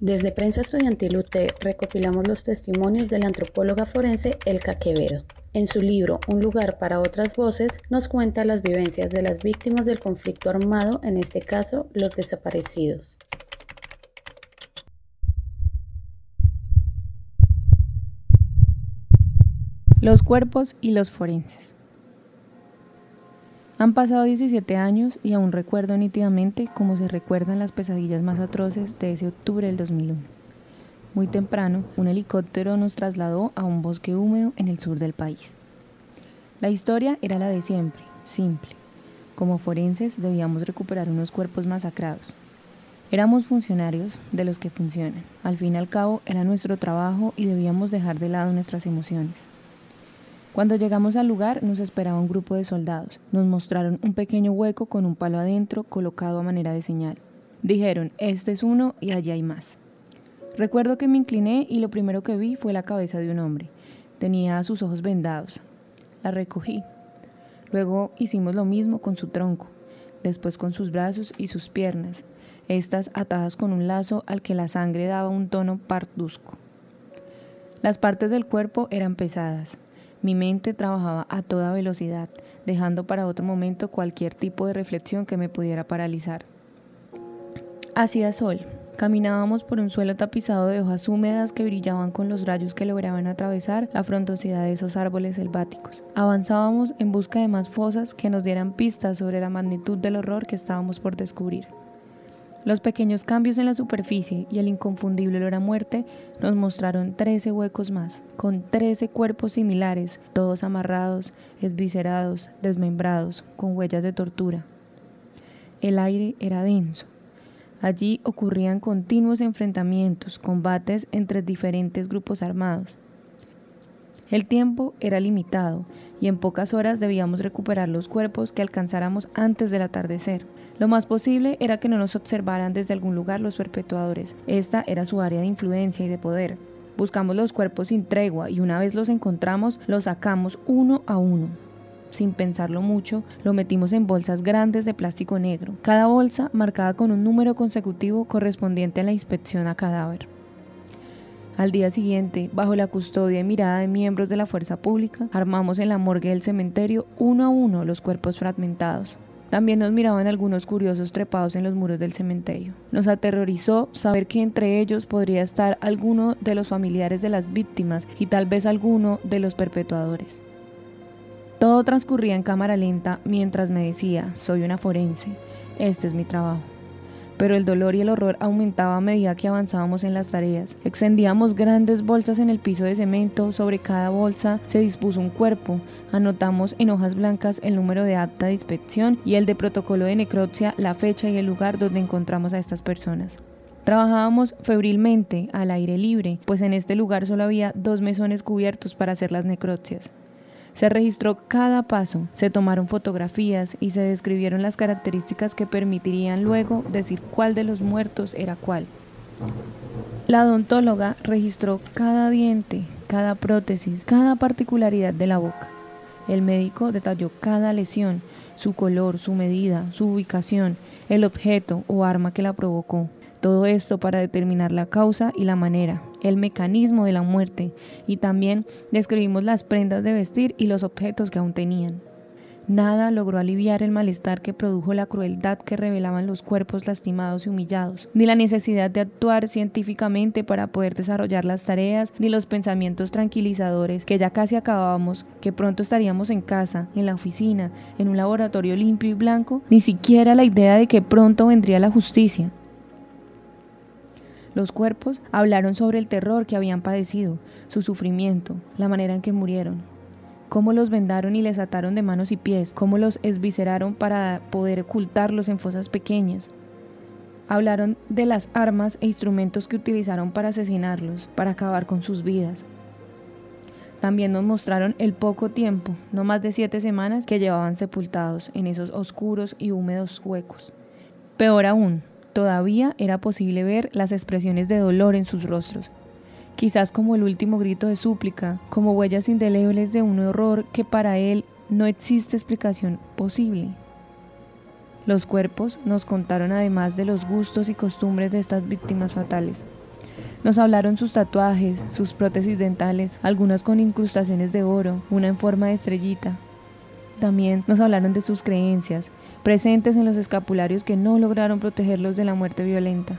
Desde Prensa Estudiantil UT recopilamos los testimonios de la antropóloga forense Elka Quevedo. En su libro Un lugar para otras voces nos cuenta las vivencias de las víctimas del conflicto armado, en este caso los desaparecidos. Los cuerpos y los forenses. Han pasado 17 años y aún recuerdo nítidamente cómo se recuerdan las pesadillas más atroces de ese octubre del 2001. Muy temprano, un helicóptero nos trasladó a un bosque húmedo en el sur del país. La historia era la de siempre, simple. Como forenses debíamos recuperar unos cuerpos masacrados. Éramos funcionarios de los que funcionan. Al fin y al cabo era nuestro trabajo y debíamos dejar de lado nuestras emociones. Cuando llegamos al lugar nos esperaba un grupo de soldados. Nos mostraron un pequeño hueco con un palo adentro colocado a manera de señal. Dijeron, este es uno y allí hay más. Recuerdo que me incliné y lo primero que vi fue la cabeza de un hombre. Tenía sus ojos vendados. La recogí. Luego hicimos lo mismo con su tronco, después con sus brazos y sus piernas, estas atadas con un lazo al que la sangre daba un tono parduzco. Las partes del cuerpo eran pesadas, mi mente trabajaba a toda velocidad, dejando para otro momento cualquier tipo de reflexión que me pudiera paralizar. Hacía sol. Caminábamos por un suelo tapizado de hojas húmedas que brillaban con los rayos que lograban atravesar la frondosidad de esos árboles selváticos. Avanzábamos en busca de más fosas que nos dieran pistas sobre la magnitud del horror que estábamos por descubrir. Los pequeños cambios en la superficie y el inconfundible olor a muerte nos mostraron 13 huecos más, con 13 cuerpos similares, todos amarrados, esviscerados, desmembrados, con huellas de tortura. El aire era denso. Allí ocurrían continuos enfrentamientos, combates entre diferentes grupos armados. El tiempo era limitado y en pocas horas debíamos recuperar los cuerpos que alcanzáramos antes del atardecer. Lo más posible era que no nos observaran desde algún lugar los perpetuadores. Esta era su área de influencia y de poder. Buscamos los cuerpos sin tregua y una vez los encontramos, los sacamos uno a uno. Sin pensarlo mucho, lo metimos en bolsas grandes de plástico negro, cada bolsa marcada con un número consecutivo correspondiente a la inspección a cadáver. Al día siguiente, bajo la custodia y mirada de miembros de la fuerza pública, armamos en la morgue del cementerio uno a uno los cuerpos fragmentados. También nos miraban algunos curiosos trepados en los muros del cementerio. Nos aterrorizó saber que entre ellos podría estar alguno de los familiares de las víctimas y tal vez alguno de los perpetuadores. Todo transcurría en cámara lenta mientras me decía, soy una forense, este es mi trabajo pero el dolor y el horror aumentaba a medida que avanzábamos en las tareas. Extendíamos grandes bolsas en el piso de cemento, sobre cada bolsa se dispuso un cuerpo, anotamos en hojas blancas el número de acta de inspección y el de protocolo de necropsia, la fecha y el lugar donde encontramos a estas personas. Trabajábamos febrilmente, al aire libre, pues en este lugar solo había dos mesones cubiertos para hacer las necropsias. Se registró cada paso, se tomaron fotografías y se describieron las características que permitirían luego decir cuál de los muertos era cuál. La odontóloga registró cada diente, cada prótesis, cada particularidad de la boca. El médico detalló cada lesión, su color, su medida, su ubicación, el objeto o arma que la provocó. Todo esto para determinar la causa y la manera, el mecanismo de la muerte y también describimos las prendas de vestir y los objetos que aún tenían. Nada logró aliviar el malestar que produjo la crueldad que revelaban los cuerpos lastimados y humillados, ni la necesidad de actuar científicamente para poder desarrollar las tareas, ni los pensamientos tranquilizadores que ya casi acabábamos, que pronto estaríamos en casa, en la oficina, en un laboratorio limpio y blanco, ni siquiera la idea de que pronto vendría la justicia. Los cuerpos hablaron sobre el terror que habían padecido, su sufrimiento, la manera en que murieron, cómo los vendaron y les ataron de manos y pies, cómo los esvisceraron para poder ocultarlos en fosas pequeñas. Hablaron de las armas e instrumentos que utilizaron para asesinarlos, para acabar con sus vidas. También nos mostraron el poco tiempo, no más de siete semanas, que llevaban sepultados en esos oscuros y húmedos huecos. Peor aún, Todavía era posible ver las expresiones de dolor en sus rostros, quizás como el último grito de súplica, como huellas indelebles de un horror que para él no existe explicación posible. Los cuerpos nos contaron además de los gustos y costumbres de estas víctimas fatales. Nos hablaron sus tatuajes, sus prótesis dentales, algunas con incrustaciones de oro, una en forma de estrellita. También nos hablaron de sus creencias, presentes en los escapularios que no lograron protegerlos de la muerte violenta.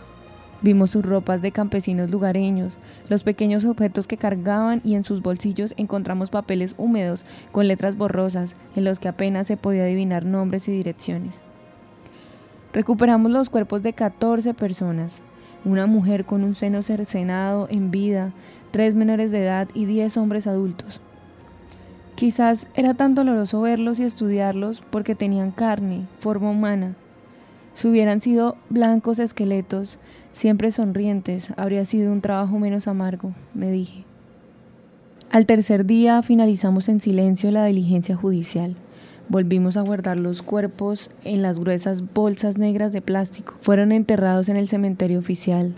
Vimos sus ropas de campesinos lugareños, los pequeños objetos que cargaban y en sus bolsillos encontramos papeles húmedos con letras borrosas en los que apenas se podía adivinar nombres y direcciones. Recuperamos los cuerpos de 14 personas, una mujer con un seno cercenado en vida, tres menores de edad y diez hombres adultos. Quizás era tan doloroso verlos y estudiarlos porque tenían carne, forma humana. Si hubieran sido blancos esqueletos, siempre sonrientes, habría sido un trabajo menos amargo, me dije. Al tercer día finalizamos en silencio la diligencia judicial. Volvimos a guardar los cuerpos en las gruesas bolsas negras de plástico. Fueron enterrados en el cementerio oficial,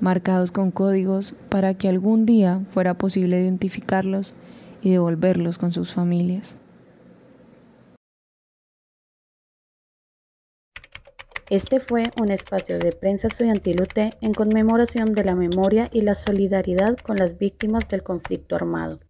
marcados con códigos para que algún día fuera posible identificarlos y devolverlos con sus familias. Este fue un espacio de prensa estudiantil UT en conmemoración de la memoria y la solidaridad con las víctimas del conflicto armado.